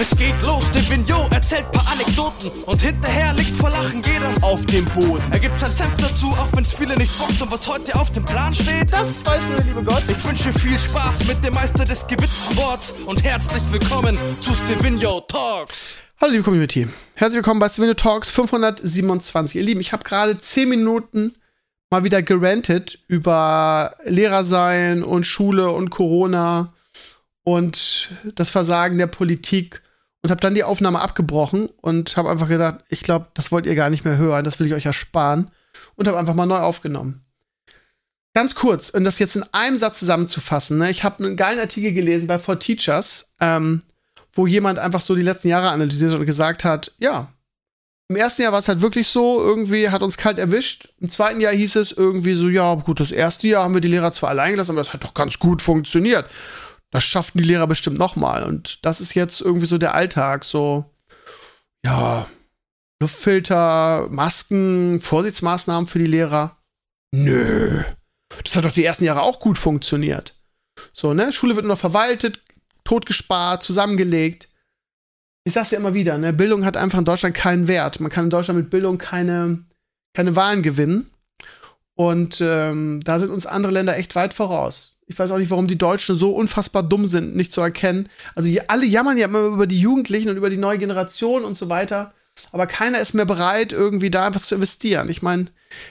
Es geht los, der Vignot erzählt paar Anekdoten und hinterher liegt vor Lachen jeder auf dem Boden. Er gibt sein Senf dazu, auch wenn's viele nicht bockt und was heute auf dem Plan steht. Das weiß nur der liebe Gott. Ich wünsche viel Spaß mit dem Meister des gewitzten Worts und herzlich willkommen zu Stevino Talks. Hallo liebe Community, herzlich willkommen bei Stevino Talks 527. Ihr Lieben, ich habe gerade 10 Minuten mal wieder gerantet über Lehrer sein und Schule und Corona und das Versagen der Politik und habe dann die Aufnahme abgebrochen und habe einfach gedacht, ich glaube, das wollt ihr gar nicht mehr hören, das will ich euch ersparen und habe einfach mal neu aufgenommen. Ganz kurz, und das jetzt in einem Satz zusammenzufassen, ne? ich habe einen geilen Artikel gelesen bei For Teachers, ähm, wo jemand einfach so die letzten Jahre analysiert und gesagt hat, ja, im ersten Jahr war es halt wirklich so, irgendwie hat uns kalt erwischt. Im zweiten Jahr hieß es irgendwie so, ja, gut, das erste Jahr haben wir die Lehrer zwar allein gelassen, aber das hat doch ganz gut funktioniert das schafften die Lehrer bestimmt noch mal. Und das ist jetzt irgendwie so der Alltag, so, ja, Luftfilter, Masken, Vorsichtsmaßnahmen für die Lehrer. Nö. Das hat doch die ersten Jahre auch gut funktioniert. So, ne? Schule wird nur noch verwaltet, totgespart, zusammengelegt. Ich sag's ja immer wieder, ne? Bildung hat einfach in Deutschland keinen Wert. Man kann in Deutschland mit Bildung keine, keine Wahlen gewinnen. Und ähm, da sind uns andere Länder echt weit voraus. Ich weiß auch nicht, warum die Deutschen so unfassbar dumm sind, nicht zu erkennen. Also alle jammern ja immer über die Jugendlichen und über die neue Generation und so weiter. Aber keiner ist mehr bereit, irgendwie da etwas zu investieren. Ich meine,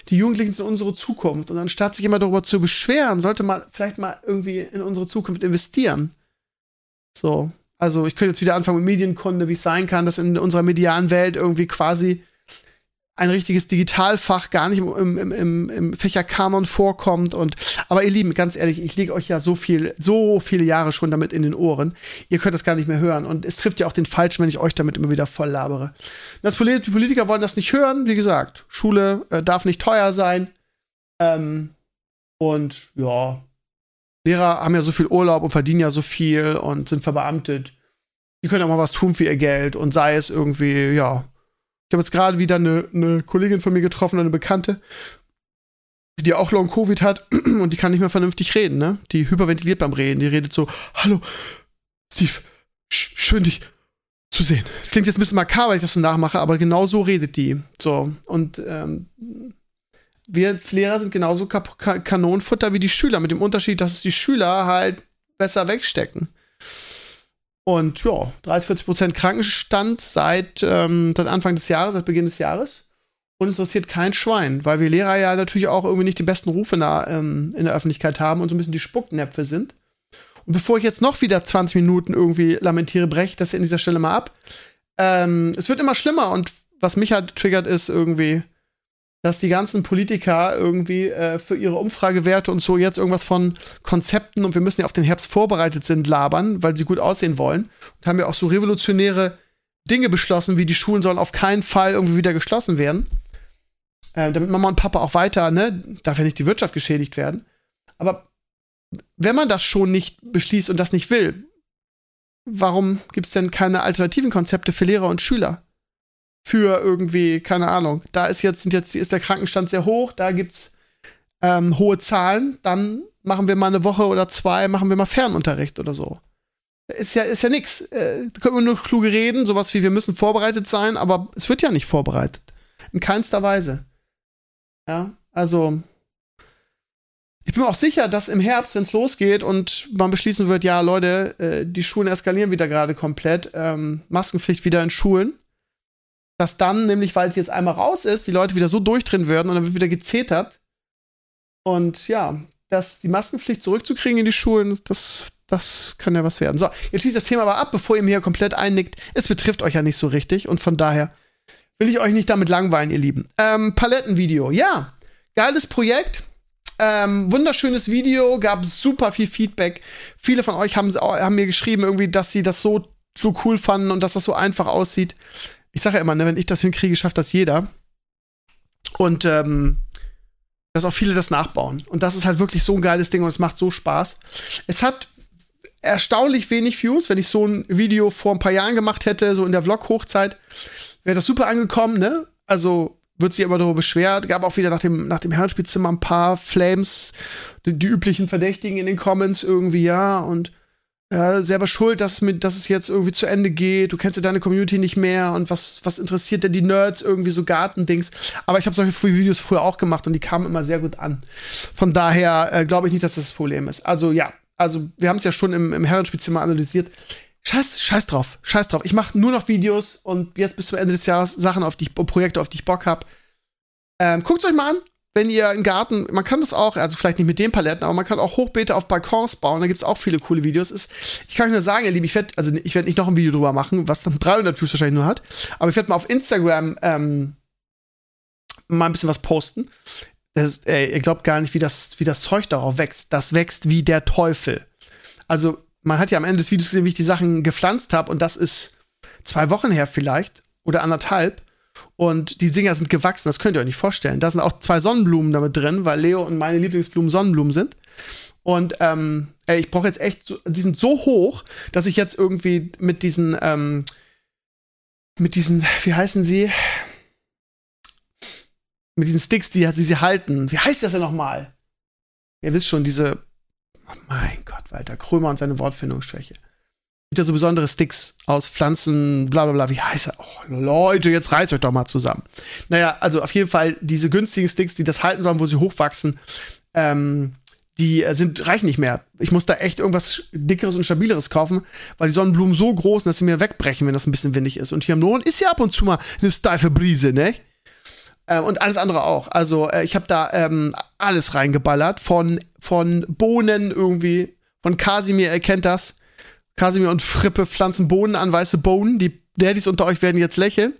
die Jugendlichen sind unsere Zukunft. Und anstatt sich immer darüber zu beschweren, sollte man vielleicht mal irgendwie in unsere Zukunft investieren. So. Also, ich könnte jetzt wieder anfangen mit Medienkunde, wie es sein kann, dass in unserer medialen Welt irgendwie quasi ein richtiges Digitalfach gar nicht im, im, im, im Fächerkanon vorkommt. Und aber ihr Lieben, ganz ehrlich, ich lege euch ja so viel, so viele Jahre schon damit in den Ohren. Ihr könnt das gar nicht mehr hören. Und es trifft ja auch den Falschen, wenn ich euch damit immer wieder voll labere. Das Polit die Politiker wollen das nicht hören. Wie gesagt, Schule äh, darf nicht teuer sein. Ähm, und ja, Lehrer haben ja so viel Urlaub und verdienen ja so viel und sind verbeamtet. Die können auch mal was tun für ihr Geld und sei es irgendwie, ja, ich habe jetzt gerade wieder eine, eine Kollegin von mir getroffen, eine Bekannte, die auch Long Covid hat und die kann nicht mehr vernünftig reden, ne? Die hyperventiliert beim Reden. Die redet so: Hallo, Steve, sch schön dich zu sehen. Es klingt jetzt ein bisschen makaber, wenn ich das so nachmache, aber genau so redet die. So. Und ähm, wir Lehrer sind genauso Kanonenfutter wie die Schüler, mit dem Unterschied, dass die Schüler halt besser wegstecken. Und ja, 30, 40 Prozent Krankenstand seit, ähm, seit Anfang des Jahres, seit Beginn des Jahres. Und es interessiert kein Schwein, weil wir Lehrer ja natürlich auch irgendwie nicht den besten Ruf in der, ähm, in der Öffentlichkeit haben und so ein bisschen die Spucknäpfe sind. Und bevor ich jetzt noch wieder 20 Minuten irgendwie lamentiere, breche ich das an dieser Stelle mal ab. Ähm, es wird immer schlimmer und was mich halt triggert, ist irgendwie, dass die ganzen Politiker irgendwie äh, für ihre Umfragewerte und so jetzt irgendwas von Konzepten und wir müssen ja auf den Herbst vorbereitet sind labern, weil sie gut aussehen wollen. Und haben ja auch so revolutionäre Dinge beschlossen, wie die Schulen sollen auf keinen Fall irgendwie wieder geschlossen werden. Äh, damit Mama und Papa auch weiter, ne, darf ja nicht die Wirtschaft geschädigt werden. Aber wenn man das schon nicht beschließt und das nicht will, warum gibt es denn keine alternativen Konzepte für Lehrer und Schüler? Für irgendwie, keine Ahnung, da ist jetzt, sind jetzt, ist der Krankenstand sehr hoch, da gibt's ähm, hohe Zahlen, dann machen wir mal eine Woche oder zwei, machen wir mal Fernunterricht oder so. Ist ja, ist ja nix. Äh, da können wir nur kluge reden, sowas wie wir müssen vorbereitet sein, aber es wird ja nicht vorbereitet. In keinster Weise. Ja, also ich bin mir auch sicher, dass im Herbst, wenn es losgeht und man beschließen wird, ja, Leute, äh, die Schulen eskalieren wieder gerade komplett, ähm, Maskenpflicht wieder in Schulen, dass dann nämlich, weil es jetzt einmal raus ist, die Leute wieder so durchdrehen würden und dann wird wieder gezetert. Und ja, dass die Maskenpflicht zurückzukriegen in die Schulen, das, das kann ja was werden. So, jetzt schließt das Thema aber ab, bevor ihr mir hier komplett einnickt. Es betrifft euch ja nicht so richtig und von daher will ich euch nicht damit langweilen, ihr Lieben. Ähm, Palettenvideo, ja, geiles Projekt. Ähm, wunderschönes Video, gab super viel Feedback. Viele von euch haben, haben mir geschrieben, irgendwie, dass sie das so, so cool fanden und dass das so einfach aussieht ich sage ja immer, ne, wenn ich das hinkriege, schafft das jeder. Und ähm, dass auch viele das nachbauen. Und das ist halt wirklich so ein geiles Ding und es macht so Spaß. Es hat erstaunlich wenig Views. Wenn ich so ein Video vor ein paar Jahren gemacht hätte, so in der Vlog-Hochzeit, wäre das super angekommen, ne? Also wird sich immer darüber beschwert. Gab auch wieder nach dem, nach dem Herrenspielzimmer ein paar Flames, die, die üblichen Verdächtigen in den Comments irgendwie, ja. Und selber schuld, dass, mit, dass es jetzt irgendwie zu Ende geht. Du kennst ja deine Community nicht mehr und was, was interessiert denn die Nerds irgendwie so Gartendings. Aber ich habe solche Videos früher auch gemacht und die kamen immer sehr gut an. Von daher äh, glaube ich nicht, dass das das Problem ist. Also ja, also wir haben es ja schon im, im Herrenspielzimmer analysiert. Scheiß, scheiß drauf, scheiß drauf. Ich mache nur noch Videos und jetzt bis zum Ende des Jahres Sachen auf die Projekte, auf die ich Bock habe. Ähm, Guckt euch mal an, wenn ihr einen Garten, man kann das auch, also vielleicht nicht mit den Paletten, aber man kann auch Hochbeete auf Balkons bauen. Da gibt es auch viele coole Videos. Ist, ich kann euch nur sagen, ihr Lieben, ich werde also ich werde nicht noch ein Video drüber machen, was dann 300 Views wahrscheinlich nur hat. Aber ich werde mal auf Instagram ähm, mal ein bisschen was posten. Das, ey, ihr glaubt gar nicht, wie das, wie das Zeug darauf wächst. Das wächst wie der Teufel. Also man hat ja am Ende des Videos gesehen, wie ich die Sachen gepflanzt habe und das ist zwei Wochen her vielleicht oder anderthalb. Und die Dinger sind gewachsen, das könnt ihr euch nicht vorstellen. Da sind auch zwei Sonnenblumen damit drin, weil Leo und meine Lieblingsblumen Sonnenblumen sind. Und ähm, ey, ich brauche jetzt echt, so, die sind so hoch, dass ich jetzt irgendwie mit diesen, ähm, mit diesen, wie heißen sie? Mit diesen Sticks, die, die sie halten. Wie heißt das denn nochmal? Ihr wisst schon, diese, oh mein Gott, Walter Krömer und seine Wortfindungsschwäche gibt so besondere Sticks aus Pflanzen, bla bla bla. Wie heißt er? Oh, Leute, jetzt reißt euch doch mal zusammen. Naja, also auf jeden Fall diese günstigen Sticks, die das halten sollen, wo sie hochwachsen, ähm, die äh, sind, reichen nicht mehr. Ich muss da echt irgendwas dickeres und stabileres kaufen, weil die Sonnenblumen so groß sind, dass sie mir wegbrechen, wenn das ein bisschen windig ist. Und hier im Norden ist ja ab und zu mal eine steife Brise, ne? Äh, und alles andere auch. Also äh, ich habe da ähm, alles reingeballert. Von, von Bohnen irgendwie, von Kasimir, er kennt das Kasimir und Frippe pflanzen Bohnen an, weiße Bohnen. Die Daddys unter euch werden jetzt lächeln.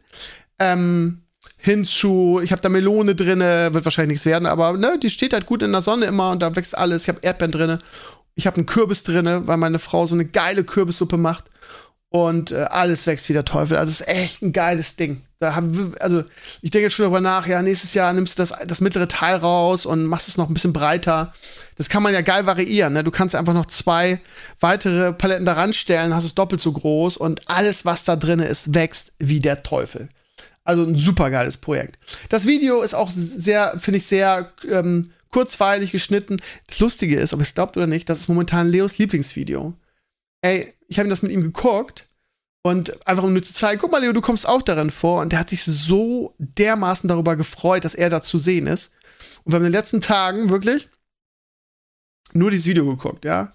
Ähm, hinzu, ich habe da Melone drinne, wird wahrscheinlich nichts werden, aber ne, die steht halt gut in der Sonne immer und da wächst alles. Ich habe Erdbeeren drinne. Ich habe einen Kürbis drinne, weil meine Frau so eine geile Kürbissuppe macht und äh, alles wächst wie der Teufel. Also es ist echt ein geiles Ding. Da haben also ich denke jetzt schon darüber nach, ja, nächstes Jahr nimmst du das, das mittlere Teil raus und machst es noch ein bisschen breiter. Das kann man ja geil variieren. Ne? Du kannst einfach noch zwei weitere Paletten daran stellen, hast es doppelt so groß und alles, was da drin ist, wächst wie der Teufel. Also ein super geiles Projekt. Das Video ist auch sehr, finde ich, sehr ähm, kurzweilig geschnitten. Das Lustige ist, ob ihr es glaubt oder nicht, das ist momentan Leos Lieblingsvideo. Ey, ich habe das mit ihm geguckt und einfach um nur zu zeigen, guck mal, Leo, du kommst auch darin vor. Und der hat sich so dermaßen darüber gefreut, dass er da zu sehen ist. Und wir haben in den letzten Tagen wirklich nur dieses Video geguckt, ja.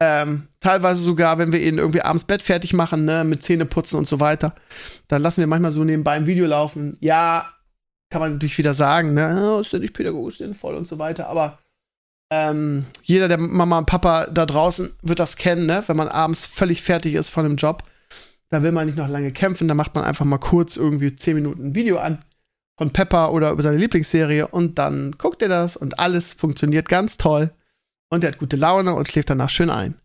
Ähm, teilweise sogar, wenn wir ihn irgendwie abends Bett fertig machen, ne, mit Zähneputzen und so weiter, dann lassen wir manchmal so nebenbei ein Video laufen. Ja, kann man natürlich wieder sagen, ne, oh, ist ja nicht pädagogisch sinnvoll und so weiter, aber ähm, jeder der Mama und Papa da draußen wird das kennen, ne, wenn man abends völlig fertig ist von dem Job da will man nicht noch lange kämpfen, da macht man einfach mal kurz irgendwie 10 Minuten ein Video an von Pepper oder über seine Lieblingsserie und dann guckt er das und alles funktioniert ganz toll und er hat gute Laune und schläft danach schön ein.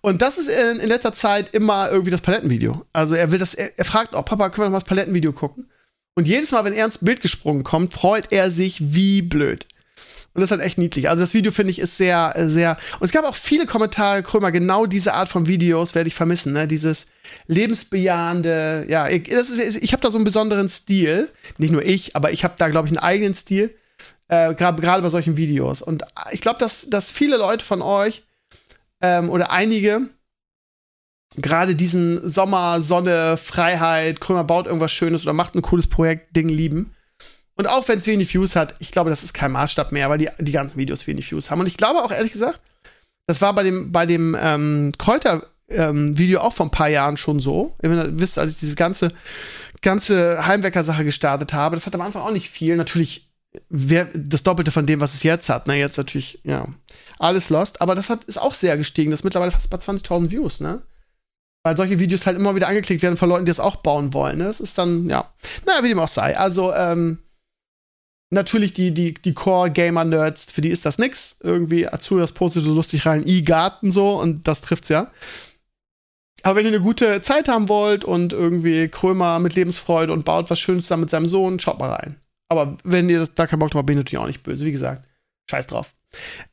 Und das ist in, in letzter Zeit immer irgendwie das Palettenvideo. Also er will das, er, er fragt auch, Papa, können wir noch mal das Palettenvideo gucken? Und jedes Mal, wenn er ins Bild gesprungen kommt, freut er sich wie blöd. Und das ist halt echt niedlich. Also das Video finde ich ist sehr, sehr. Und es gab auch viele Kommentare, Krömer, genau diese Art von Videos werde ich vermissen, ne? Dieses lebensbejahende, ja, ich, das ist, ich habe da so einen besonderen Stil. Nicht nur ich, aber ich habe da, glaube ich, einen eigenen Stil. Äh, Gerade bei solchen Videos. Und ich glaube, dass, dass viele Leute von euch ähm, oder einige gerade diesen Sommer, Sonne, Freiheit, Krömer baut irgendwas Schönes oder macht ein cooles Projekt, Ding lieben. Und auch wenn es wenig Views hat, ich glaube, das ist kein Maßstab mehr, weil die, die ganzen Videos wenig Views haben. Und ich glaube auch ehrlich gesagt, das war bei dem, bei dem ähm, Kräuter-Video ähm, auch vor ein paar Jahren schon so. Ihr wisst, als ich diese ganze, ganze Heimwecker-Sache gestartet habe, das hat am Anfang auch nicht viel. Natürlich wer, das Doppelte von dem, was es jetzt hat. Ne, jetzt natürlich, ja, alles lost. Aber das hat, ist auch sehr gestiegen. Das ist mittlerweile fast bei 20.000 Views, ne? Weil solche Videos halt immer wieder angeklickt werden von Leuten, die das auch bauen wollen. Ne? Das ist dann, ja, naja, wie dem auch sei. Also, ähm, natürlich die, die, die Core-Gamer-Nerds, für die ist das nix. Irgendwie, das postet so lustig rein, i-Garten so, und das trifft's ja. Aber wenn ihr eine gute Zeit haben wollt und irgendwie Krömer mit Lebensfreude und baut was Schönes zusammen mit seinem Sohn, schaut mal rein. Aber wenn ihr das, da keinen Bock drauf habt, bin ich natürlich auch nicht böse. Wie gesagt, scheiß drauf.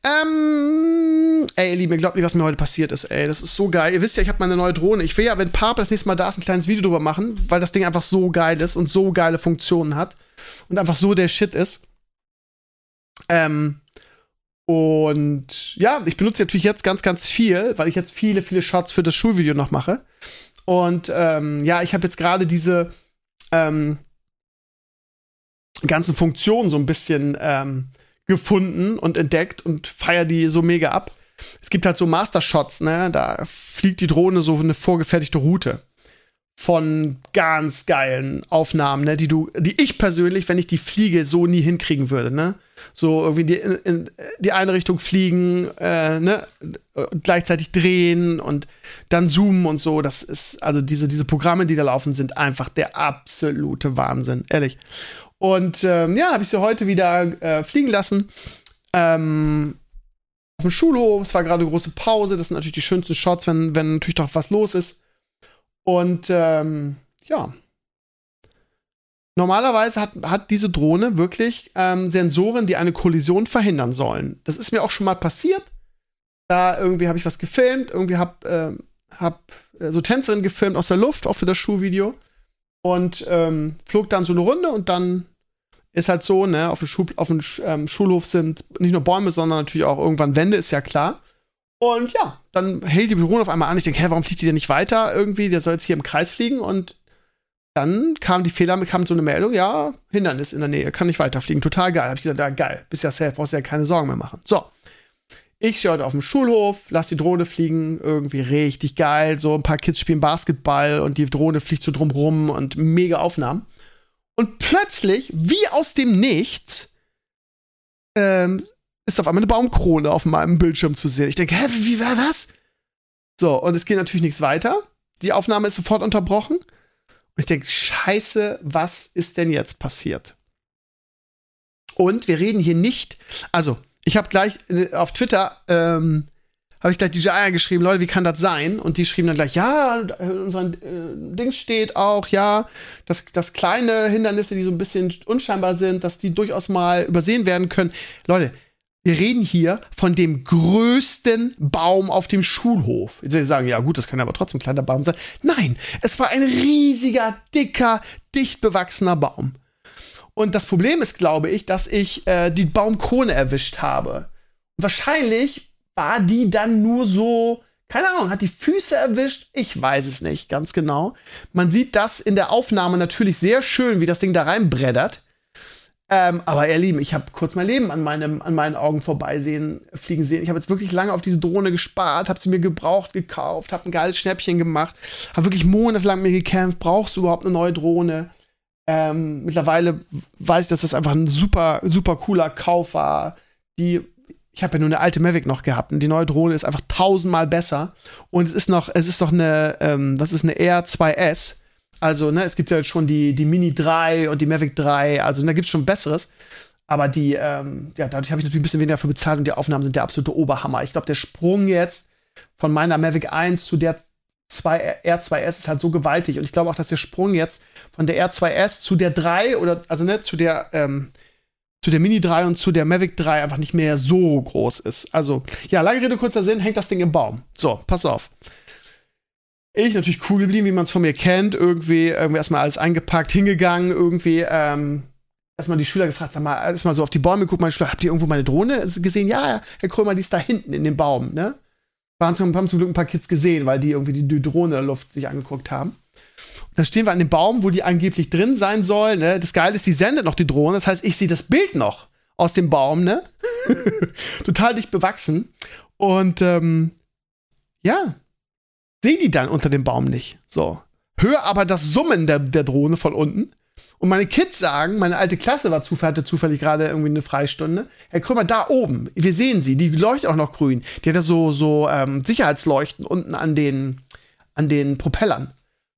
Ähm, ey, ihr Lieben, ihr glaubt nicht, was mir heute passiert ist, ey. Das ist so geil. Ihr wisst ja, ich habe meine neue Drohne. Ich will ja, wenn Papa das nächste Mal da ist, ein kleines Video drüber machen, weil das Ding einfach so geil ist und so geile Funktionen hat und einfach so der Shit ist. Ähm, Und ja, ich benutze natürlich jetzt ganz, ganz viel, weil ich jetzt viele, viele Shots für das Schulvideo noch mache. Und ähm, ja, ich habe jetzt gerade diese ähm, ganzen Funktionen so ein bisschen ähm, gefunden und entdeckt und feier die so mega ab. Es gibt halt so Master-Shots, ne? Da fliegt die Drohne so eine vorgefertigte Route von ganz geilen Aufnahmen, ne, die du, die ich persönlich, wenn ich die fliege, so nie hinkriegen würde, ne? So irgendwie die, in, die eine Richtung fliegen, äh, ne, gleichzeitig drehen und dann zoomen und so. Das ist, also diese, diese Programme, die da laufen, sind einfach der absolute Wahnsinn, ehrlich. Und ähm, ja, habe ich sie heute wieder äh, fliegen lassen. Ähm, auf dem Schulhof, es war gerade große Pause, das sind natürlich die schönsten Shots, wenn, wenn natürlich doch was los ist. Und ähm, ja. Normalerweise hat, hat diese Drohne wirklich ähm, Sensoren, die eine Kollision verhindern sollen. Das ist mir auch schon mal passiert. Da irgendwie habe ich was gefilmt, irgendwie habe äh, hab, äh, so Tänzerin gefilmt aus der Luft, auch für das Schulvideo. Und ähm, flog dann so eine Runde und dann ist halt so, ne, auf dem, Schul auf dem ähm, Schulhof sind nicht nur Bäume, sondern natürlich auch irgendwann Wände, ist ja klar. Und ja, dann hält die Drohne auf einmal an. Ich denke, hä, warum fliegt die denn nicht weiter? Irgendwie, der soll jetzt hier im Kreis fliegen. Und dann kam die Fehler, kam so eine Meldung, ja, Hindernis in der Nähe, kann nicht weiterfliegen. Total geil. Hab ich gesagt, ja, geil, bist ja safe, brauchst ja keine Sorgen mehr machen. So. Ich stehe heute auf dem Schulhof, lass die Drohne fliegen, irgendwie richtig geil. So ein paar Kids spielen Basketball und die Drohne fliegt so drumrum und mega Aufnahmen. Und plötzlich, wie aus dem Nichts, ähm, ist auf einmal eine Baumkrone auf meinem Bildschirm zu sehen. Ich denke, hä, wie war was? So, und es geht natürlich nichts weiter. Die Aufnahme ist sofort unterbrochen. Und ich denke, scheiße, was ist denn jetzt passiert? Und wir reden hier nicht, also, ich habe gleich äh, auf Twitter, ähm, habe ich gleich DJI angeschrieben, Leute, wie kann das sein? Und die schrieben dann gleich, ja, unser äh, Ding steht auch, ja, dass, dass kleine Hindernisse, die so ein bisschen unscheinbar sind, dass die durchaus mal übersehen werden können. Leute, wir reden hier von dem größten Baum auf dem Schulhof. Sie sagen, ja gut, das kann aber trotzdem ein kleiner Baum sein. Nein, es war ein riesiger, dicker, dicht bewachsener Baum. Und das Problem ist, glaube ich, dass ich äh, die Baumkrone erwischt habe. Wahrscheinlich war die dann nur so, keine Ahnung, hat die Füße erwischt? Ich weiß es nicht ganz genau. Man sieht das in der Aufnahme natürlich sehr schön, wie das Ding da reinbreddert. Ähm, aber ihr Lieben, ich habe kurz mein Leben an, meinem, an meinen Augen vorbeisehen, fliegen sehen. Ich habe jetzt wirklich lange auf diese Drohne gespart, habe sie mir gebraucht, gekauft, habe ein geiles Schnäppchen gemacht, habe wirklich monatelang mir gekämpft, brauchst du überhaupt eine neue Drohne? Ähm, mittlerweile weiß ich, dass das einfach ein super, super cooler Kauf war. Die, ich habe ja nur eine alte Mavic noch gehabt und die neue Drohne ist einfach tausendmal besser. Und es ist noch, es ist doch eine, ähm, was ist eine R2S also, ne, es gibt ja schon die, die Mini 3 und die Mavic 3, also da gibt es schon Besseres. Aber die, ähm, ja, dadurch habe ich natürlich ein bisschen weniger dafür bezahlt und die Aufnahmen sind der absolute Oberhammer. Ich glaube, der Sprung jetzt von meiner Mavic 1 zu der 2, R2S ist halt so gewaltig. Und ich glaube auch, dass der Sprung jetzt von der R2S zu der 3 oder, also ne, zu der, ähm, zu der Mini 3 und zu der Mavic 3 einfach nicht mehr so groß ist. Also, ja, lange Rede, kurzer Sinn, hängt das Ding im Baum. So, pass auf. Ich natürlich cool geblieben, wie man es von mir kennt. Irgendwie, irgendwie erstmal alles eingepackt, hingegangen, irgendwie, ähm, erstmal die Schüler gefragt, sag mal, erstmal so auf die Bäume guckt, meine Schüler, habt ihr irgendwo meine Drohne gesehen? Ja, Herr Krömer, die ist da hinten in dem Baum, ne? Waren zum, haben zum Glück ein paar Kids gesehen, weil die irgendwie die, die Drohne in der Luft sich angeguckt haben. Und dann stehen wir an dem Baum, wo die angeblich drin sein soll, ne? Das Geile ist, die sendet noch die Drohne, das heißt, ich sehe das Bild noch aus dem Baum, ne? Total dicht bewachsen. Und ähm, ja, sehe die dann unter dem Baum nicht. So. Hör aber das Summen der, der Drohne von unten. Und meine Kids sagen, meine alte Klasse war zufällig, hatte zufällig gerade irgendwie eine Freistunde. Herr Krümmer, da oben, wir sehen sie, die leuchtet auch noch grün. Die hat ja so, so ähm, Sicherheitsleuchten unten an den, an den Propellern.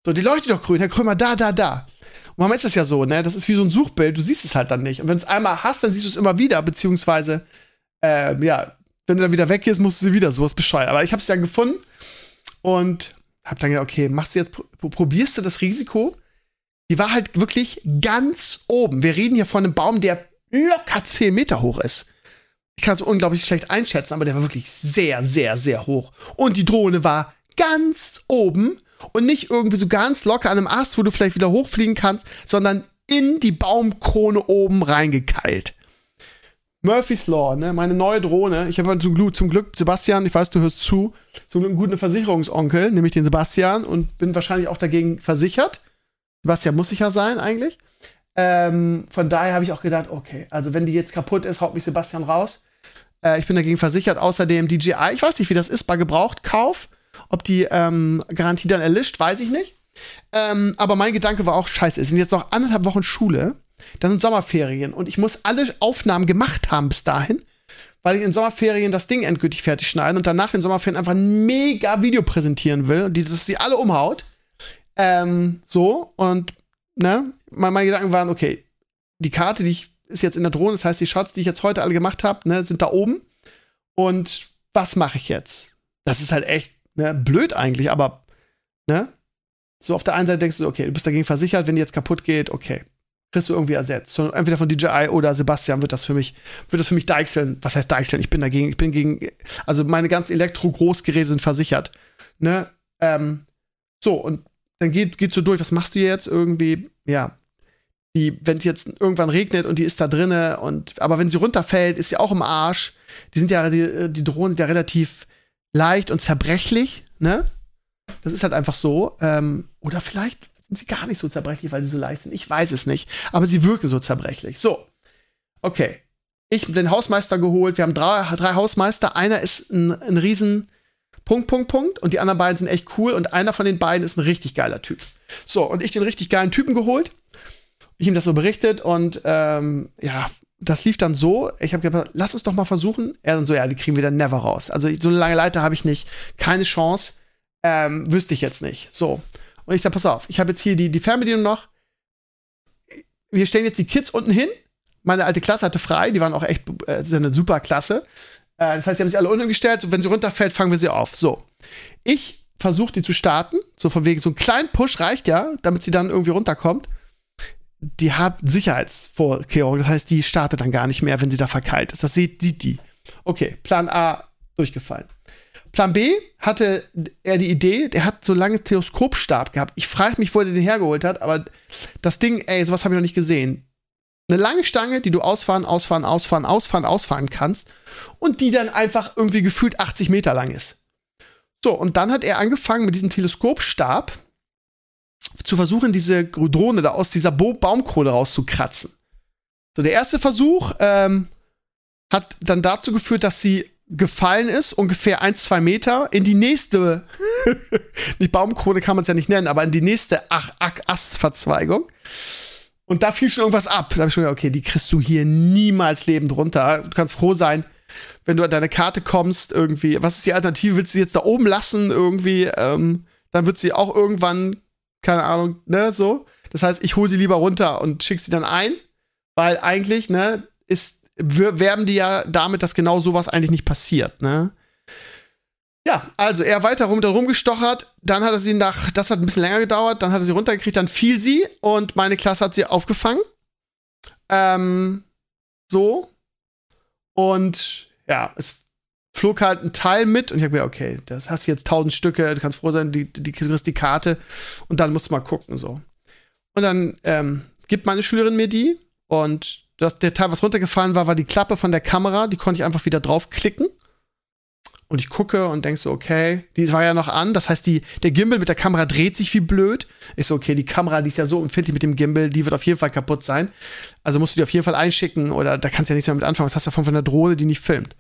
So, die leuchtet doch grün. Herr Krümmer, da, da, da. Und manchmal ist das ja so, ne? Das ist wie so ein Suchbild, du siehst es halt dann nicht. Und wenn du es einmal hast, dann siehst du es immer wieder, beziehungsweise, äh, ja, wenn du dann wieder weg gehst, musst du sie wieder sowas bescheuert. Aber ich habe es dann gefunden und hab dann gedacht, okay, machst du jetzt, probierst du das Risiko? Die war halt wirklich ganz oben. Wir reden hier von einem Baum, der locker 10 Meter hoch ist. Ich kann es unglaublich schlecht einschätzen, aber der war wirklich sehr, sehr, sehr hoch. Und die Drohne war ganz oben und nicht irgendwie so ganz locker an einem Ast, wo du vielleicht wieder hochfliegen kannst, sondern in die Baumkrone oben reingekeilt. Murphy's Law, ne? Meine neue Drohne. Ich habe zum, Glück, zum Glück, Sebastian, ich weiß, du hörst zu, zum Glück einen guten Versicherungsonkel, nämlich den Sebastian, und bin wahrscheinlich auch dagegen versichert. Sebastian muss sicher sein, eigentlich. Ähm, von daher habe ich auch gedacht, okay, also wenn die jetzt kaputt ist, haut mich Sebastian raus. Äh, ich bin dagegen versichert. Außerdem DJI, ich weiß nicht, wie das ist bei Gebrauchtkauf. Ob die ähm, Garantie dann erlischt, weiß ich nicht. Ähm, aber mein Gedanke war auch, scheiße, es sind jetzt noch anderthalb Wochen Schule. Dann sind Sommerferien und ich muss alle Aufnahmen gemacht haben bis dahin, weil ich in Sommerferien das Ding endgültig fertig schneiden und danach in Sommerferien einfach ein mega Video präsentieren will und dieses sie alle umhaut. Ähm, so und ne, meine Gedanken waren, okay, die Karte, die ich ist jetzt in der Drohne, das heißt, die Shots, die ich jetzt heute alle gemacht habe, ne, sind da oben. Und was mache ich jetzt? Das ist halt echt ne, blöd eigentlich, aber ne, so auf der einen Seite denkst du, okay, du bist dagegen versichert, wenn die jetzt kaputt geht, okay, kriegst du irgendwie ersetzt. Entweder von DJI oder Sebastian wird das für mich, wird das für mich deichseln. Was heißt deichseln? Ich bin dagegen, ich bin gegen, also meine ganzen Elektro-Großgeräte sind versichert. Ne? Ähm, so, und dann geht, geht so durch, was machst du jetzt irgendwie? Ja, die, wenn es jetzt irgendwann regnet und die ist da drinne und, aber wenn sie runterfällt, ist sie auch im Arsch. Die sind ja, die, die Drohnen sind ja relativ leicht und zerbrechlich, ne? Das ist halt einfach so. Ähm, oder vielleicht sind sie gar nicht so zerbrechlich, weil sie so leicht sind. Ich weiß es nicht. Aber sie wirken so zerbrechlich. So. Okay. Ich habe den Hausmeister geholt. Wir haben drei, drei Hausmeister. Einer ist ein, ein riesen Punkt, Punkt, Punkt. Und die anderen beiden sind echt cool. Und einer von den beiden ist ein richtig geiler Typ. So, und ich den richtig geilen Typen geholt. Ich ihm das so berichtet. Und ähm, ja, das lief dann so. Ich habe gesagt, lass es doch mal versuchen. Er dann so, ja, die kriegen wir dann never raus. Also so eine lange Leiter habe ich nicht. Keine Chance. Ähm, wüsste ich jetzt nicht. So. Und ich sag, pass auf, ich habe jetzt hier die, die Fernbedienung noch. Wir stellen jetzt die Kids unten hin. Meine alte Klasse hatte frei, die waren auch echt äh, eine super Klasse. Äh, das heißt, sie haben sich alle unten gestellt und wenn sie runterfällt, fangen wir sie auf. So. Ich versuche die zu starten, so von wegen, so ein kleinen Push reicht ja, damit sie dann irgendwie runterkommt. Die hat Sicherheitsvorkehrungen, das heißt, die startet dann gar nicht mehr, wenn sie da verkeilt ist. Das sieht, sieht die. Okay, Plan A durchgefallen. Plan B hatte er die Idee, der hat so lange Teleskopstab gehabt. Ich frage mich, wo er den hergeholt hat, aber das Ding, ey, sowas habe ich noch nicht gesehen. Eine lange Stange, die du ausfahren, ausfahren, ausfahren, ausfahren, ausfahren kannst und die dann einfach irgendwie gefühlt 80 Meter lang ist. So, und dann hat er angefangen mit diesem Teleskopstab zu versuchen, diese Drohne da aus dieser Bo Baumkrone rauszukratzen. So, der erste Versuch ähm, hat dann dazu geführt, dass sie gefallen ist, ungefähr ein, zwei Meter, in die nächste, die Baumkrone kann man es ja nicht nennen, aber in die nächste Ach, Ach, Astverzweigung. Und da fiel schon irgendwas ab. Da habe ich schon gedacht, okay, die kriegst du hier niemals lebend runter. Du kannst froh sein, wenn du an deine Karte kommst, irgendwie. Was ist die Alternative? Willst du sie jetzt da oben lassen, irgendwie? Ähm, dann wird sie auch irgendwann, keine Ahnung, ne, so. Das heißt, ich hole sie lieber runter und schicke sie dann ein, weil eigentlich, ne, ist werben die ja damit, dass genau sowas eigentlich nicht passiert, ne? Ja, also er weiter rum, rumgestochert, dann hat er sie nach, das hat ein bisschen länger gedauert, dann hat er sie runtergekriegt, dann fiel sie und meine Klasse hat sie aufgefangen. Ähm, so. Und ja, es flog halt ein Teil mit und ich habe mir, okay, das hast du jetzt tausend Stücke, du kannst froh sein, die, die, du kriegst die Karte und dann musst du mal gucken, so. Und dann ähm, gibt meine Schülerin mir die und das, der Teil, was runtergefallen war, war die Klappe von der Kamera. Die konnte ich einfach wieder draufklicken. Und ich gucke und denke so, okay, die war ja noch an. Das heißt, die, der Gimbal mit der Kamera dreht sich wie blöd. Ich so, okay, die Kamera, die ist ja so empfindlich mit dem Gimbal, die wird auf jeden Fall kaputt sein. Also musst du die auf jeden Fall einschicken oder da kannst du ja nichts mehr mit anfangen. Was hast du davon von der Drohne, die nicht filmt?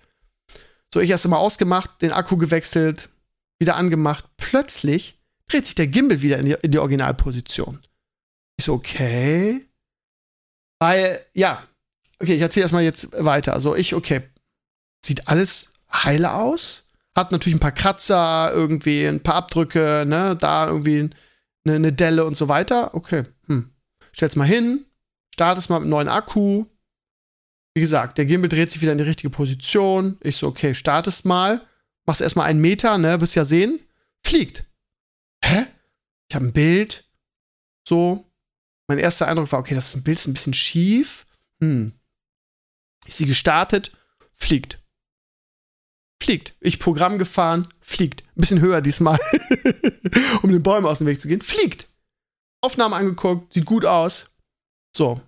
So, ich erst mal ausgemacht, den Akku gewechselt, wieder angemacht. Plötzlich dreht sich der Gimbal wieder in die, in die Originalposition. Ich so, okay. Weil, ja, Okay, ich erzähle erstmal jetzt weiter. Also ich, okay, sieht alles heile aus. Hat natürlich ein paar Kratzer, irgendwie ein paar Abdrücke, ne, da irgendwie eine, eine Delle und so weiter. Okay, hm. Stell's mal hin, startest mal mit einem neuen Akku. Wie gesagt, der Gimbal dreht sich wieder in die richtige Position. Ich so, okay, startest mal, machst erstmal einen Meter, ne, wirst ja sehen. Fliegt. Hä? Ich habe ein Bild. So. Mein erster Eindruck war, okay, das Bild ist ein bisschen schief. Hm. Ist sie gestartet, fliegt. Fliegt. Ich Programm gefahren, fliegt. Ein bisschen höher diesmal, um den Bäumen aus dem Weg zu gehen. Fliegt. Aufnahme angeguckt, sieht gut aus. So.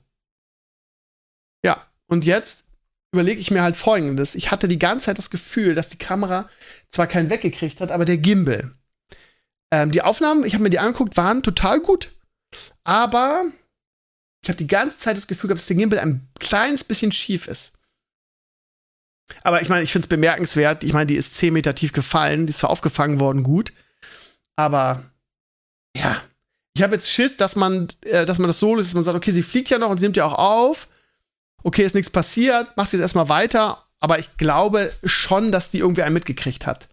Ja, und jetzt überlege ich mir halt folgendes. Ich hatte die ganze Zeit das Gefühl, dass die Kamera zwar keinen weggekriegt hat, aber der Gimbal. Ähm, die Aufnahmen, ich habe mir die angeguckt, waren total gut. Aber ich habe die ganze Zeit das Gefühl gehabt, dass der Gimbal ein kleines bisschen schief ist. Aber ich meine, ich finde es bemerkenswert. Ich meine, die ist 10 Meter tief gefallen. Die ist zwar aufgefangen worden, gut. Aber ja, ich habe jetzt Schiss, dass man, äh, dass man das so ist, dass man sagt, okay, sie fliegt ja noch und sie nimmt ja auch auf. Okay, ist nichts passiert, mach sie jetzt erstmal weiter. Aber ich glaube schon, dass die irgendwie einen mitgekriegt hat.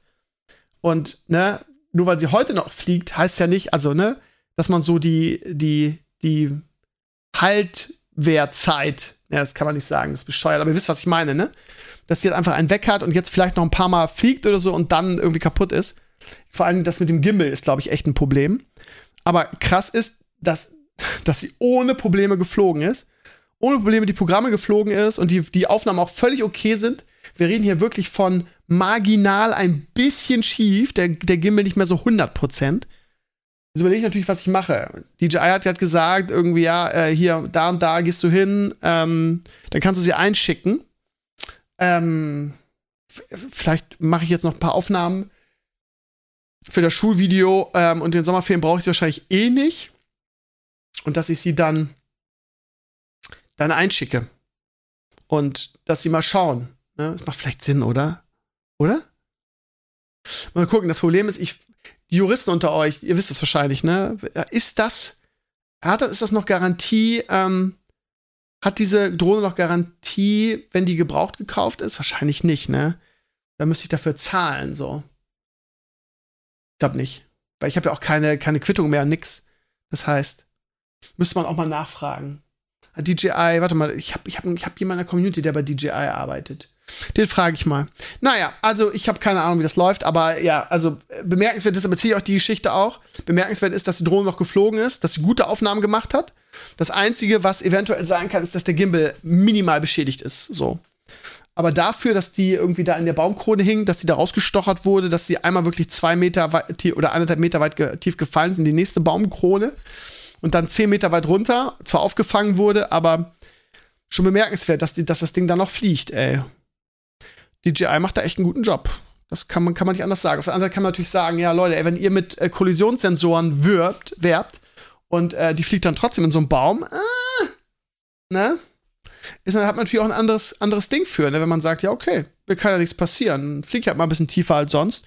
Und, ne, nur weil sie heute noch fliegt, heißt ja nicht, also, ne, dass man so die, die, die Haltwehrzeit, ja, das kann man nicht sagen, das ist bescheuert, aber ihr wisst, was ich meine, ne? Dass sie halt einfach einen weg hat und jetzt vielleicht noch ein paar Mal fliegt oder so und dann irgendwie kaputt ist. Vor allem das mit dem Gimbal ist, glaube ich, echt ein Problem. Aber krass ist, dass, dass sie ohne Probleme geflogen ist. Ohne Probleme die Programme geflogen ist und die, die Aufnahmen auch völlig okay sind. Wir reden hier wirklich von marginal ein bisschen schief, der, der Gimbal nicht mehr so 100 Prozent. Jetzt überlege ich natürlich, was ich mache. DJI hat gerade gesagt, irgendwie, ja, äh, hier, da und da gehst du hin, ähm, dann kannst du sie einschicken. Ähm, vielleicht mache ich jetzt noch ein paar Aufnahmen für das Schulvideo ähm, und den Sommerferien brauche ich sie wahrscheinlich eh nicht. Und dass ich sie dann, dann einschicke. Und dass sie mal schauen. Ne? Das macht vielleicht Sinn, oder? Oder? Mal gucken, das Problem ist, ich, die Juristen unter euch, ihr wisst es wahrscheinlich, ne? Ist das, hat das, ist das noch Garantie, ähm, hat diese Drohne noch Garantie, wenn die gebraucht gekauft ist? Wahrscheinlich nicht, ne? Da müsste ich dafür zahlen, so. Ich glaube nicht. Weil ich habe ja auch keine, keine Quittung mehr, nix. Das heißt, müsste man auch mal nachfragen. DJI, warte mal, ich habe ich hab, ich hab jemanden in der Community, der bei DJI arbeitet. Den frage ich mal. Naja, also ich habe keine Ahnung, wie das läuft, aber ja, also bemerkenswert ist, aber erzähle ich euch die Geschichte auch. Bemerkenswert ist, dass die Drohne noch geflogen ist, dass sie gute Aufnahmen gemacht hat. Das Einzige, was eventuell sein kann, ist, dass der Gimbal minimal beschädigt ist. So. Aber dafür, dass die irgendwie da in der Baumkrone hing, dass sie da rausgestochert wurde, dass sie einmal wirklich zwei Meter weit, oder anderthalb Meter weit ge tief gefallen sind, die nächste Baumkrone und dann zehn Meter weit runter, zwar aufgefangen wurde, aber schon bemerkenswert, dass, die, dass das Ding da noch fliegt, ey. DJI macht da echt einen guten Job. Das kann man, kann man nicht anders sagen. Auf der anderen Seite kann man natürlich sagen, ja, Leute, ey, wenn ihr mit äh, Kollisionssensoren wirbt, werbt und äh, die fliegt dann trotzdem in so einen Baum, äh, ne? Ist, dann hat man natürlich auch ein anderes, anderes Ding für, ne? wenn man sagt, ja, okay, mir kann ja nichts passieren. Fliegt halt mal ein bisschen tiefer als sonst.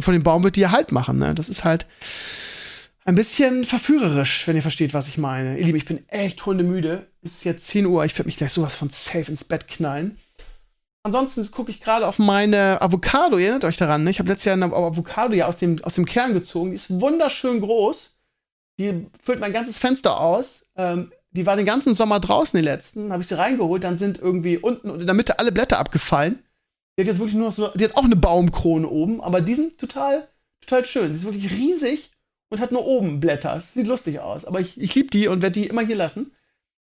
Von dem Baum wird die ja halt machen, ne? Das ist halt ein bisschen verführerisch, wenn ihr versteht, was ich meine. Ihr Lieben, ich bin echt hundemüde. Es ist jetzt 10 Uhr, ich werde mich gleich sowas von safe ins Bett knallen. Ansonsten gucke ich gerade auf meine Avocado. Ihr erinnert euch daran, ne? Ich habe letztes Jahr eine Avocado ja aus dem, aus dem Kern gezogen. Die ist wunderschön groß. Die füllt mein ganzes Fenster aus. Ähm, die war den ganzen Sommer draußen, die letzten. Habe ich sie reingeholt. Dann sind irgendwie unten und in der Mitte alle Blätter abgefallen. Die hat jetzt wirklich nur noch so. Die hat auch eine Baumkrone oben, aber die sind total, total schön. Die ist wirklich riesig und hat nur oben Blätter. Sieht lustig aus. Aber ich, ich liebe die und werde die immer hier lassen.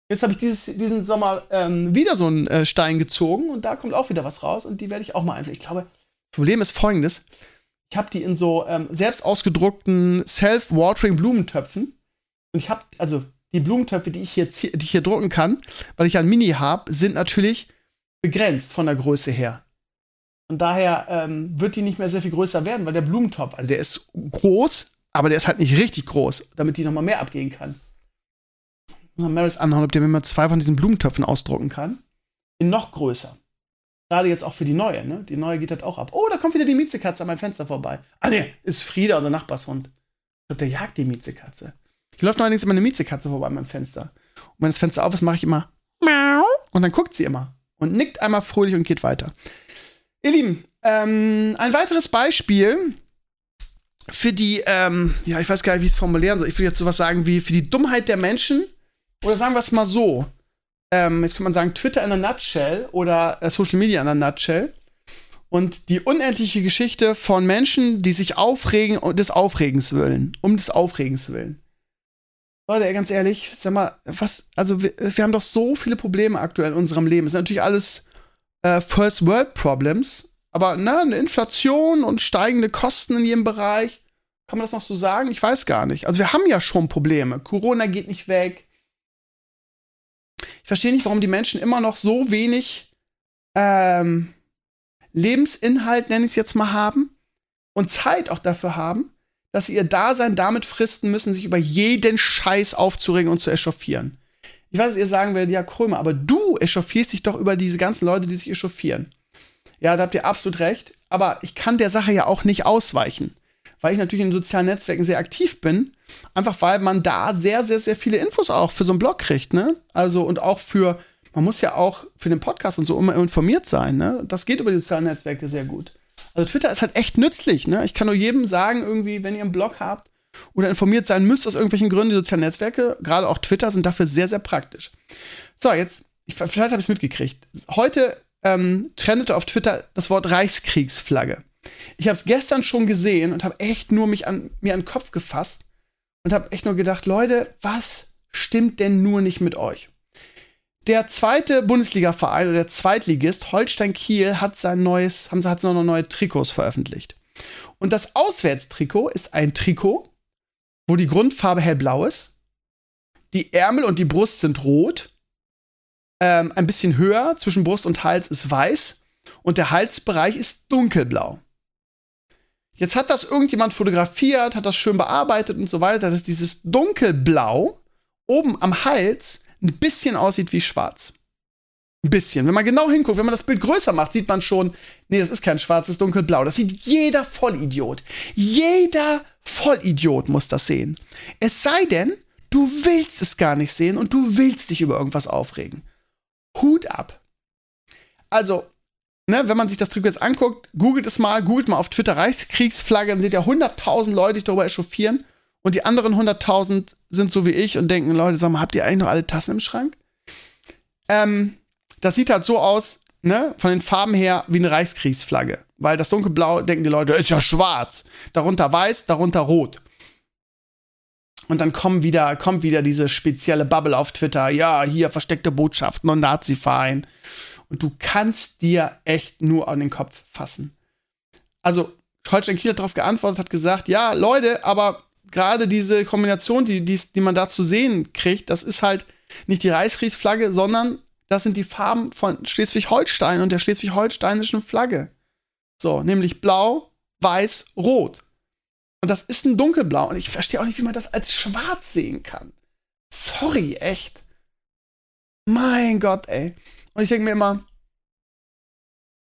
Jetzt habe ich dieses, diesen Sommer ähm, wieder so einen äh, Stein gezogen und da kommt auch wieder was raus und die werde ich auch mal einpflegen. Ich glaube, das Problem ist folgendes. Ich habe die in so ähm, selbst ausgedruckten Self-Watering Blumentöpfen und ich habe, also die Blumentöpfe, die ich hier, die ich hier drucken kann, weil ich ein Mini habe, sind natürlich begrenzt von der Größe her. Und daher ähm, wird die nicht mehr sehr viel größer werden, weil der Blumentopf, also der ist groß, aber der ist halt nicht richtig groß, damit die nochmal mehr abgehen kann muss mal Maris anhauen, ob der mir mal zwei von diesen Blumentöpfen ausdrucken kann. In noch größer. Gerade jetzt auch für die neue, ne? Die neue geht halt auch ab. Oh, da kommt wieder die Miezekatze an meinem Fenster vorbei. Ah, ne, ist Frieda, unser Nachbarshund. Ich glaube, der jagt die Miezekatze. Hier läuft neuerdings immer eine Miezekatze vorbei an meinem Fenster. Und wenn das Fenster auf ist, mache ich immer Miau. Und dann guckt sie immer und nickt einmal fröhlich und geht weiter. Ihr Lieben, ähm, ein weiteres Beispiel für die, ähm, ja, ich weiß gar nicht, wie ich es formulieren soll. Ich würde jetzt sowas sagen wie für die Dummheit der Menschen, oder sagen wir es mal so. Ähm, jetzt könnte man sagen, Twitter in der Nutshell oder äh, Social Media in der Nutshell. Und die unendliche Geschichte von Menschen, die sich aufregen und des Aufregens willen. Um des Aufregens willen. Leute, ganz ehrlich, sag mal, was, also wir, wir haben doch so viele Probleme aktuell in unserem Leben. Es sind natürlich alles äh, First World Problems, aber ne, eine Inflation und steigende Kosten in jedem Bereich. Kann man das noch so sagen? Ich weiß gar nicht. Also wir haben ja schon Probleme. Corona geht nicht weg. Ich verstehe nicht, warum die Menschen immer noch so wenig ähm, Lebensinhalt, nenne ich es jetzt mal, haben und Zeit auch dafür haben, dass sie ihr Dasein damit fristen müssen, sich über jeden Scheiß aufzuregen und zu echauffieren. Ich weiß, dass ihr sagen werdet, ja, Krömer, aber du echauffierst dich doch über diese ganzen Leute, die sich echauffieren. Ja, da habt ihr absolut recht. Aber ich kann der Sache ja auch nicht ausweichen, weil ich natürlich in sozialen Netzwerken sehr aktiv bin. Einfach weil man da sehr, sehr, sehr viele Infos auch für so einen Blog kriegt, ne? Also und auch für, man muss ja auch für den Podcast und so immer informiert sein, ne? Das geht über die sozialen Netzwerke sehr gut. Also Twitter ist halt echt nützlich, ne? Ich kann nur jedem sagen, irgendwie, wenn ihr einen Blog habt, oder informiert sein müsst aus irgendwelchen Gründen, die sozialen Netzwerke, gerade auch Twitter, sind dafür sehr, sehr praktisch. So, jetzt, ich, vielleicht habe ich es mitgekriegt. Heute ähm, trendete auf Twitter das Wort Reichskriegsflagge. Ich habe es gestern schon gesehen und habe echt nur mich an, mir an den Kopf gefasst und habe echt nur gedacht, Leute, was stimmt denn nur nicht mit euch? Der zweite Bundesliga-Verein oder der Zweitligist Holstein Kiel hat sein neues, haben, hat noch neue Trikots veröffentlicht. Und das Auswärtstrikot ist ein Trikot, wo die Grundfarbe hellblau ist. Die Ärmel und die Brust sind rot. Ähm, ein bisschen höher, zwischen Brust und Hals ist weiß. Und der Halsbereich ist dunkelblau. Jetzt hat das irgendjemand fotografiert, hat das schön bearbeitet und so weiter, dass dieses dunkelblau oben am Hals ein bisschen aussieht wie schwarz. Ein bisschen. Wenn man genau hinguckt, wenn man das Bild größer macht, sieht man schon, nee, das ist kein schwarzes dunkelblau. Das sieht jeder Vollidiot. Jeder Vollidiot muss das sehen. Es sei denn, du willst es gar nicht sehen und du willst dich über irgendwas aufregen. Hut ab. Also, ne, wenn man sich das Trikot jetzt anguckt, googelt es mal, googelt mal auf Twitter Reichskriegsflagge, dann seht ihr 100.000 Leute, die darüber echauffieren. Und die anderen 100.000 sind so wie ich und denken, Leute, sag mal, habt ihr eigentlich noch alle Tassen im Schrank? Ähm, das sieht halt so aus, ne, von den Farben her wie eine Reichskriegsflagge. Weil das dunkelblau denken die Leute, ist ja schwarz. Darunter weiß, darunter rot. Und dann kommen wieder, kommt wieder diese spezielle Bubble auf Twitter. Ja, hier versteckte Botschaften und Nazi-Verein. Und du kannst dir echt nur an den Kopf fassen. Also, Holstein Kiel hat darauf geantwortet, hat gesagt, ja, Leute, aber gerade diese Kombination, die, die, die man da zu sehen kriegt, das ist halt nicht die Reichskriegsflagge, sondern das sind die Farben von Schleswig-Holstein und der schleswig-holsteinischen Flagge. So, nämlich blau, weiß, rot. Und das ist ein dunkelblau. Und ich verstehe auch nicht, wie man das als schwarz sehen kann. Sorry, echt. Mein Gott, ey. Und ich denke mir immer,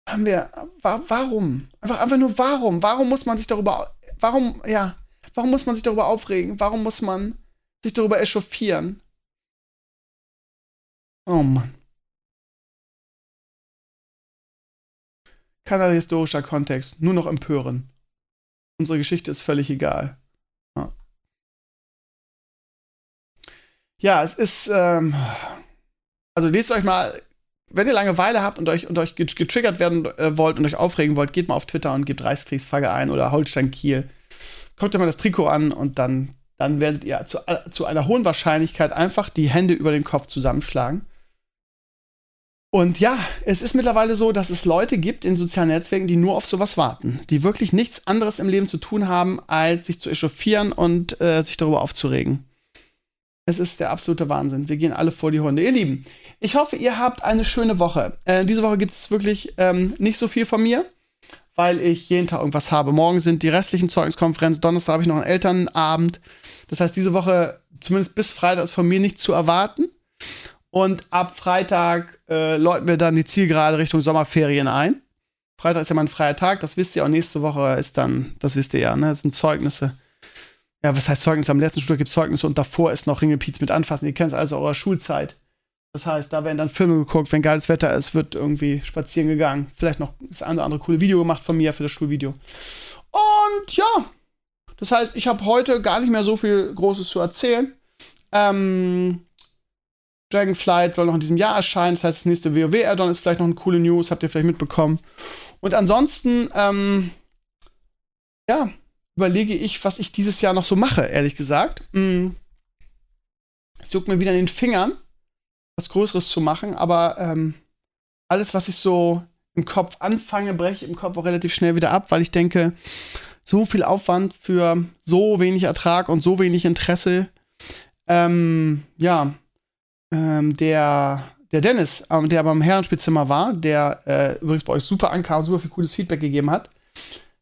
haben wir, wa warum? Einfach, einfach nur warum? Warum muss man sich darüber, warum, ja, warum muss man sich darüber aufregen? Warum muss man sich darüber echauffieren? Oh Mann. Keinerlei historischer Kontext, nur noch empören. Unsere Geschichte ist völlig egal. Ja, ja es ist. Ähm, also lest euch mal, wenn ihr Langeweile habt und euch, und euch getriggert werden äh, wollt und euch aufregen wollt, geht mal auf Twitter und gebt Reichskriegsflagge ein oder Holstein Kiel. Guckt euch mal das Trikot an und dann, dann werdet ihr zu, äh, zu einer hohen Wahrscheinlichkeit einfach die Hände über den Kopf zusammenschlagen und ja, es ist mittlerweile so, dass es Leute gibt in sozialen Netzwerken, die nur auf sowas warten, die wirklich nichts anderes im Leben zu tun haben, als sich zu echauffieren und äh, sich darüber aufzuregen. Es ist der absolute Wahnsinn. Wir gehen alle vor die Hunde. Ihr Lieben, ich hoffe, ihr habt eine schöne Woche. Äh, diese Woche gibt es wirklich ähm, nicht so viel von mir, weil ich jeden Tag irgendwas habe. Morgen sind die restlichen Zeugniskonferenzen, Donnerstag habe ich noch einen Elternabend. Das heißt, diese Woche, zumindest bis Freitag, ist von mir nichts zu erwarten. Und ab Freitag äh, läuten wir dann die Zielgerade Richtung Sommerferien ein. Freitag ist ja mein freier Tag, das wisst ihr. Und nächste Woche ist dann, das wisst ihr ja, ne? Das sind Zeugnisse. Ja, was heißt Zeugnisse? Am letzten Schultag gibt es Zeugnisse und davor ist noch Ringelpiez mit anfassen. Ihr kennt es also eurer Schulzeit. Das heißt, da werden dann Filme geguckt, wenn geiles Wetter ist, wird irgendwie spazieren gegangen. Vielleicht noch das eine oder andere coole Video gemacht von mir für das Schulvideo. Und ja, das heißt, ich habe heute gar nicht mehr so viel Großes zu erzählen. Ähm, Dragonflight soll noch in diesem Jahr erscheinen. Das heißt, das nächste WoW-Addon ist vielleicht noch eine coole News, habt ihr vielleicht mitbekommen. Und ansonsten, ähm, ja, überlege ich, was ich dieses Jahr noch so mache, ehrlich gesagt. Mm. Es juckt mir wieder in den Fingern, was Größeres zu machen, aber ähm, alles, was ich so im Kopf anfange, breche ich im Kopf auch relativ schnell wieder ab, weil ich denke, so viel Aufwand für so wenig Ertrag und so wenig Interesse, ähm, ja, ähm, der, der Dennis, ähm, der beim Herrenspielzimmer war, der äh, übrigens bei euch super ankam, super viel cooles Feedback gegeben hat,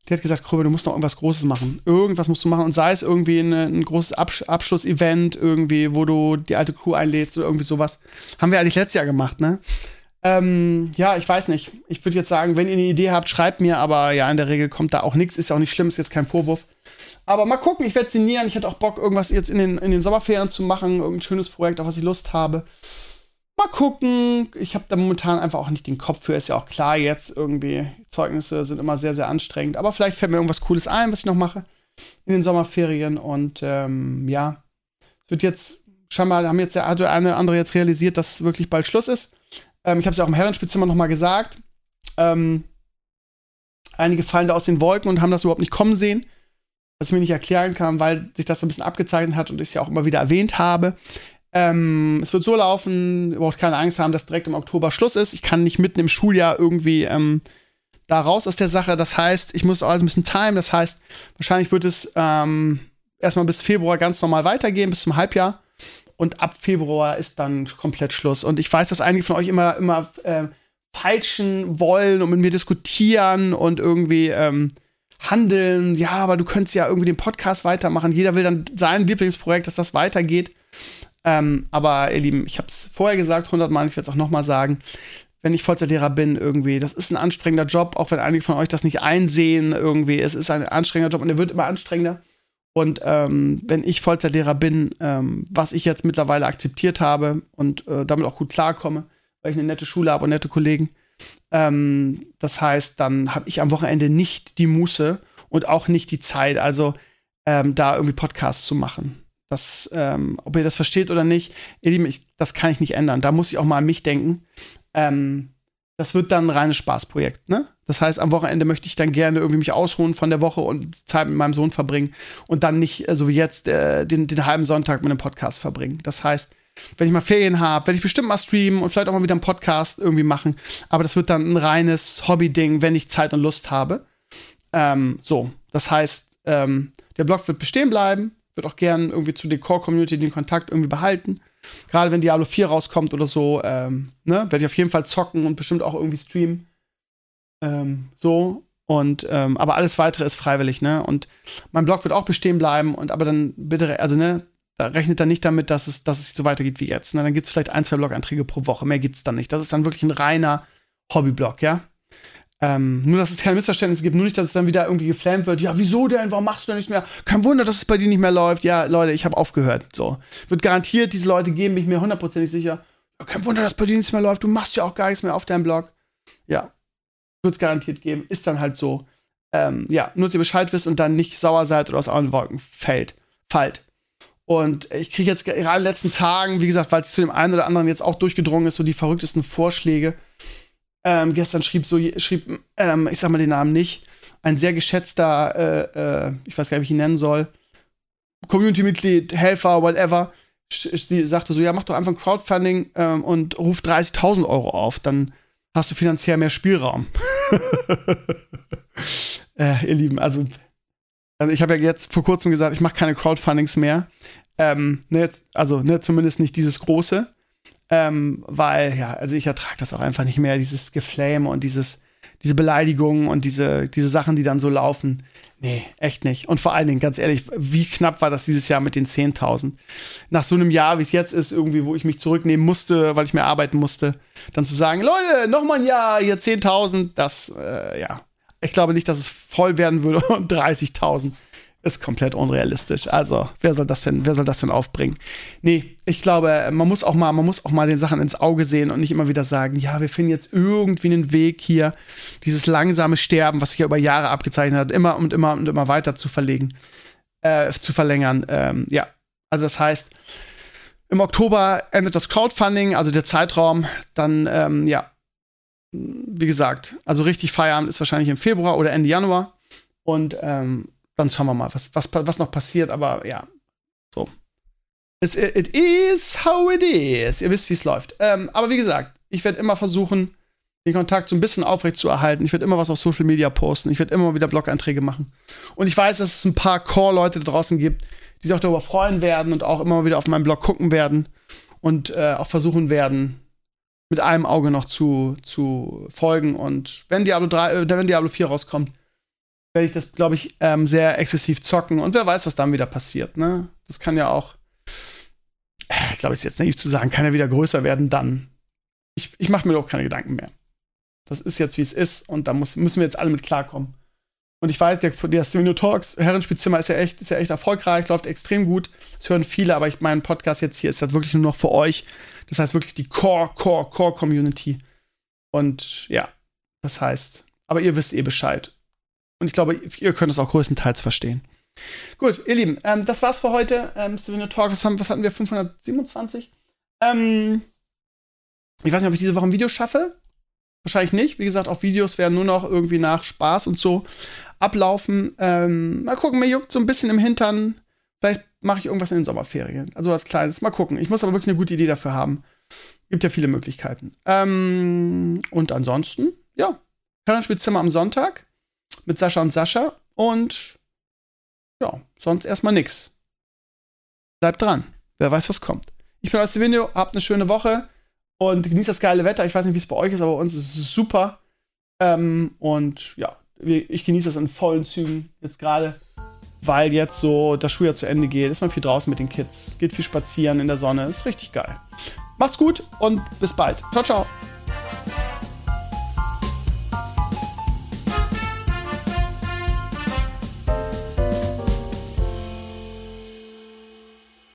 der hat gesagt, Kröbe, du musst noch irgendwas Großes machen. Irgendwas musst du machen und sei es irgendwie eine, ein großes Absch Abschlussevent, irgendwie, wo du die alte Crew einlädst oder irgendwie sowas. Haben wir eigentlich letztes Jahr gemacht, ne? Ähm, ja, ich weiß nicht. Ich würde jetzt sagen, wenn ihr eine Idee habt, schreibt mir, aber ja, in der Regel kommt da auch nichts, ist ja auch nicht schlimm, ist jetzt kein Vorwurf. Aber mal gucken, ich werde signieren. Ich hätte auch Bock, irgendwas jetzt in den, in den Sommerferien zu machen, irgendein schönes Projekt, auf was ich Lust habe. Mal gucken. Ich habe da momentan einfach auch nicht den Kopf für. Ist ja auch klar, jetzt irgendwie Zeugnisse sind immer sehr, sehr anstrengend. Aber vielleicht fällt mir irgendwas Cooles ein, was ich noch mache in den Sommerferien. Und ähm, ja, es wird jetzt scheinbar, haben jetzt der eine oder andere jetzt realisiert, dass wirklich bald Schluss ist. Ähm, ich habe es ja auch im Herrenspielzimmer noch mal gesagt. Ähm, einige fallen da aus den Wolken und haben das überhaupt nicht kommen sehen. Was ich mir nicht erklären kann, weil sich das so ein bisschen abgezeichnet hat und ich es ja auch immer wieder erwähnt habe. Ähm, es wird so laufen, ihr braucht keine Angst haben, dass direkt im Oktober Schluss ist. Ich kann nicht mitten im Schuljahr irgendwie ähm, da raus aus der Sache. Das heißt, ich muss alles ein bisschen timen. Das heißt, wahrscheinlich wird es ähm, erstmal bis Februar ganz normal weitergehen, bis zum Halbjahr. Und ab Februar ist dann komplett Schluss. Und ich weiß, dass einige von euch immer, immer äh, peitschen wollen und mit mir diskutieren und irgendwie ähm, handeln. Ja, aber du könntest ja irgendwie den Podcast weitermachen. Jeder will dann sein Lieblingsprojekt, dass das weitergeht. Ähm, aber ihr Lieben, ich habe es vorher gesagt, hundertmal, ich werde es auch nochmal sagen. Wenn ich Vollzeitlehrer bin, irgendwie, das ist ein anstrengender Job, auch wenn einige von euch das nicht einsehen, irgendwie. Es ist ein anstrengender Job und er wird immer anstrengender. Und ähm, wenn ich Vollzeitlehrer bin, ähm, was ich jetzt mittlerweile akzeptiert habe und äh, damit auch gut klarkomme, weil ich eine nette Schule habe und nette Kollegen, ähm, das heißt, dann habe ich am Wochenende nicht die Muße und auch nicht die Zeit, also ähm, da irgendwie Podcasts zu machen. Das, ähm, ob ihr das versteht oder nicht, ihr Lieben, ich, das kann ich nicht ändern. Da muss ich auch mal an mich denken. Ähm, das wird dann ein reines Spaßprojekt, ne? Das heißt, am Wochenende möchte ich dann gerne irgendwie mich ausruhen von der Woche und Zeit mit meinem Sohn verbringen und dann nicht, äh, so wie jetzt, äh, den, den halben Sonntag mit einem Podcast verbringen. Das heißt, wenn ich mal Ferien habe, werde ich bestimmt mal streamen und vielleicht auch mal wieder einen Podcast irgendwie machen. Aber das wird dann ein reines Hobby-Ding, wenn ich Zeit und Lust habe. Ähm, so, das heißt, ähm, der Blog wird bestehen bleiben würde auch gern irgendwie zu der Core-Community den Kontakt irgendwie behalten. Gerade wenn Diablo 4 rauskommt oder so, ähm, ne, werde ich auf jeden Fall zocken und bestimmt auch irgendwie streamen. Ähm, so. Und, ähm, aber alles weitere ist freiwillig, ne? Und mein Blog wird auch bestehen bleiben und aber dann bitte, also, ne, da rechnet dann nicht damit, dass es, dass es so weitergeht wie jetzt. Ne? Dann gibt es vielleicht ein, zwei Blog-Einträge pro Woche. Mehr gibt es dann nicht. Das ist dann wirklich ein reiner Hobby-Blog, ja? Ähm, nur, dass es keine Missverständnisse gibt, nur nicht, dass es dann wieder irgendwie geflammt wird. Ja, wieso denn? Warum machst du denn nicht mehr? Kein Wunder, dass es bei dir nicht mehr läuft. Ja, Leute, ich habe aufgehört. So. Wird garantiert, diese Leute geben, bin ich mir hundertprozentig sicher. Ja, kein Wunder, dass bei dir nichts mehr läuft. Du machst ja auch gar nichts mehr auf deinem Blog. Ja. Wird es garantiert geben. Ist dann halt so. Ähm, ja, nur, dass ihr Bescheid wisst und dann nicht sauer seid oder aus allen Wolken fällt. Fallt. Und ich kriege jetzt gerade in den letzten Tagen, wie gesagt, weil es zu dem einen oder anderen jetzt auch durchgedrungen ist, so die verrücktesten Vorschläge ähm, gestern schrieb so, schrieb, ähm, ich sag mal den Namen nicht, ein sehr geschätzter, äh, äh, ich weiß gar nicht, wie ich ihn nennen soll, Community-Mitglied, Helfer, whatever, sie sagte so, ja, mach doch einfach ein Crowdfunding ähm, und ruf 30.000 Euro auf, dann hast du finanziell mehr Spielraum. äh, ihr Lieben, also, also ich habe ja jetzt vor kurzem gesagt, ich mache keine Crowdfundings mehr. Ähm, ne, jetzt, also ne, zumindest nicht dieses große. Ähm, weil, ja, also ich ertrage das auch einfach nicht mehr, dieses Geflame und dieses, diese Beleidigungen und diese, diese Sachen, die dann so laufen. Nee, echt nicht. Und vor allen Dingen, ganz ehrlich, wie knapp war das dieses Jahr mit den 10.000? Nach so einem Jahr, wie es jetzt ist, irgendwie, wo ich mich zurücknehmen musste, weil ich mehr arbeiten musste, dann zu sagen, Leute, noch mal ein Jahr, hier 10.000, das, äh, ja. Ich glaube nicht, dass es voll werden würde und 30.000 ist komplett unrealistisch. Also, wer soll das denn, wer soll das denn aufbringen? Nee, ich glaube, man muss auch mal, man muss auch mal den Sachen ins Auge sehen und nicht immer wieder sagen, ja, wir finden jetzt irgendwie einen Weg hier, dieses langsame Sterben, was sich ja über Jahre abgezeichnet hat, immer und immer und immer weiter zu verlegen, äh, zu verlängern. Ähm, ja, also das heißt, im Oktober endet das Crowdfunding, also der Zeitraum, dann, ähm, ja, wie gesagt, also richtig Feierabend ist wahrscheinlich im Februar oder Ende Januar. Und ähm, dann schauen wir mal, was, was, was noch passiert. Aber ja, so. It, it is how it is. Ihr wisst, wie es läuft. Ähm, aber wie gesagt, ich werde immer versuchen, den Kontakt so ein bisschen aufrecht zu erhalten. Ich werde immer was auf Social Media posten. Ich werde immer wieder Blog-Einträge machen. Und ich weiß, dass es ein paar Core-Leute da draußen gibt, die sich auch darüber freuen werden und auch immer wieder auf meinem Blog gucken werden und äh, auch versuchen werden, mit einem Auge noch zu, zu folgen. Und wenn Diablo 3, äh, wenn Diablo 4 rauskommt, werde ich das, glaube ich, ähm, sehr exzessiv zocken. Und wer weiß, was dann wieder passiert. Ne? Das kann ja auch, äh, ich glaube, es ist jetzt naiv zu sagen, kann ja wieder größer werden dann. Ich, ich mache mir doch keine Gedanken mehr. Das ist jetzt, wie es ist. Und da muss, müssen wir jetzt alle mit klarkommen. Und ich weiß, der, der Stevenio Talks Herrenspielzimmer ist ja echt, ist ja echt erfolgreich, läuft extrem gut. Das hören viele, aber ich, mein Podcast jetzt hier ist das wirklich nur noch für euch. Das heißt wirklich die Core, Core, Core Community. Und ja, das heißt, aber ihr wisst eh Bescheid. Und ich glaube, ihr könnt es auch größtenteils verstehen. Gut, ihr Lieben, ähm, das war's für heute. Ähm, Stevenio Talks, was, haben, was hatten wir? 527? Ähm, ich weiß nicht, ob ich diese Woche ein Video schaffe. Wahrscheinlich nicht. Wie gesagt, auch Videos werden nur noch irgendwie nach Spaß und so ablaufen. Ähm, mal gucken, mir juckt so ein bisschen im Hintern. Vielleicht mache ich irgendwas in den Sommerferien. Also was Kleines. Mal gucken. Ich muss aber wirklich eine gute Idee dafür haben. Gibt ja viele Möglichkeiten. Ähm, und ansonsten, ja, Herrenspielzimmer am Sonntag mit Sascha und Sascha. Und ja, sonst erstmal nix. Bleibt dran. Wer weiß, was kommt. Ich bin aus dem Video. Habt eine schöne Woche und genießt das geile Wetter. Ich weiß nicht, wie es bei euch ist, aber bei uns ist es super. Ähm, und ja, ich genieße das in vollen Zügen jetzt gerade, weil jetzt so das Schuljahr zu Ende geht. Ist man viel draußen mit den Kids, geht viel spazieren in der Sonne. Ist richtig geil. Macht's gut und bis bald. Ciao, ciao.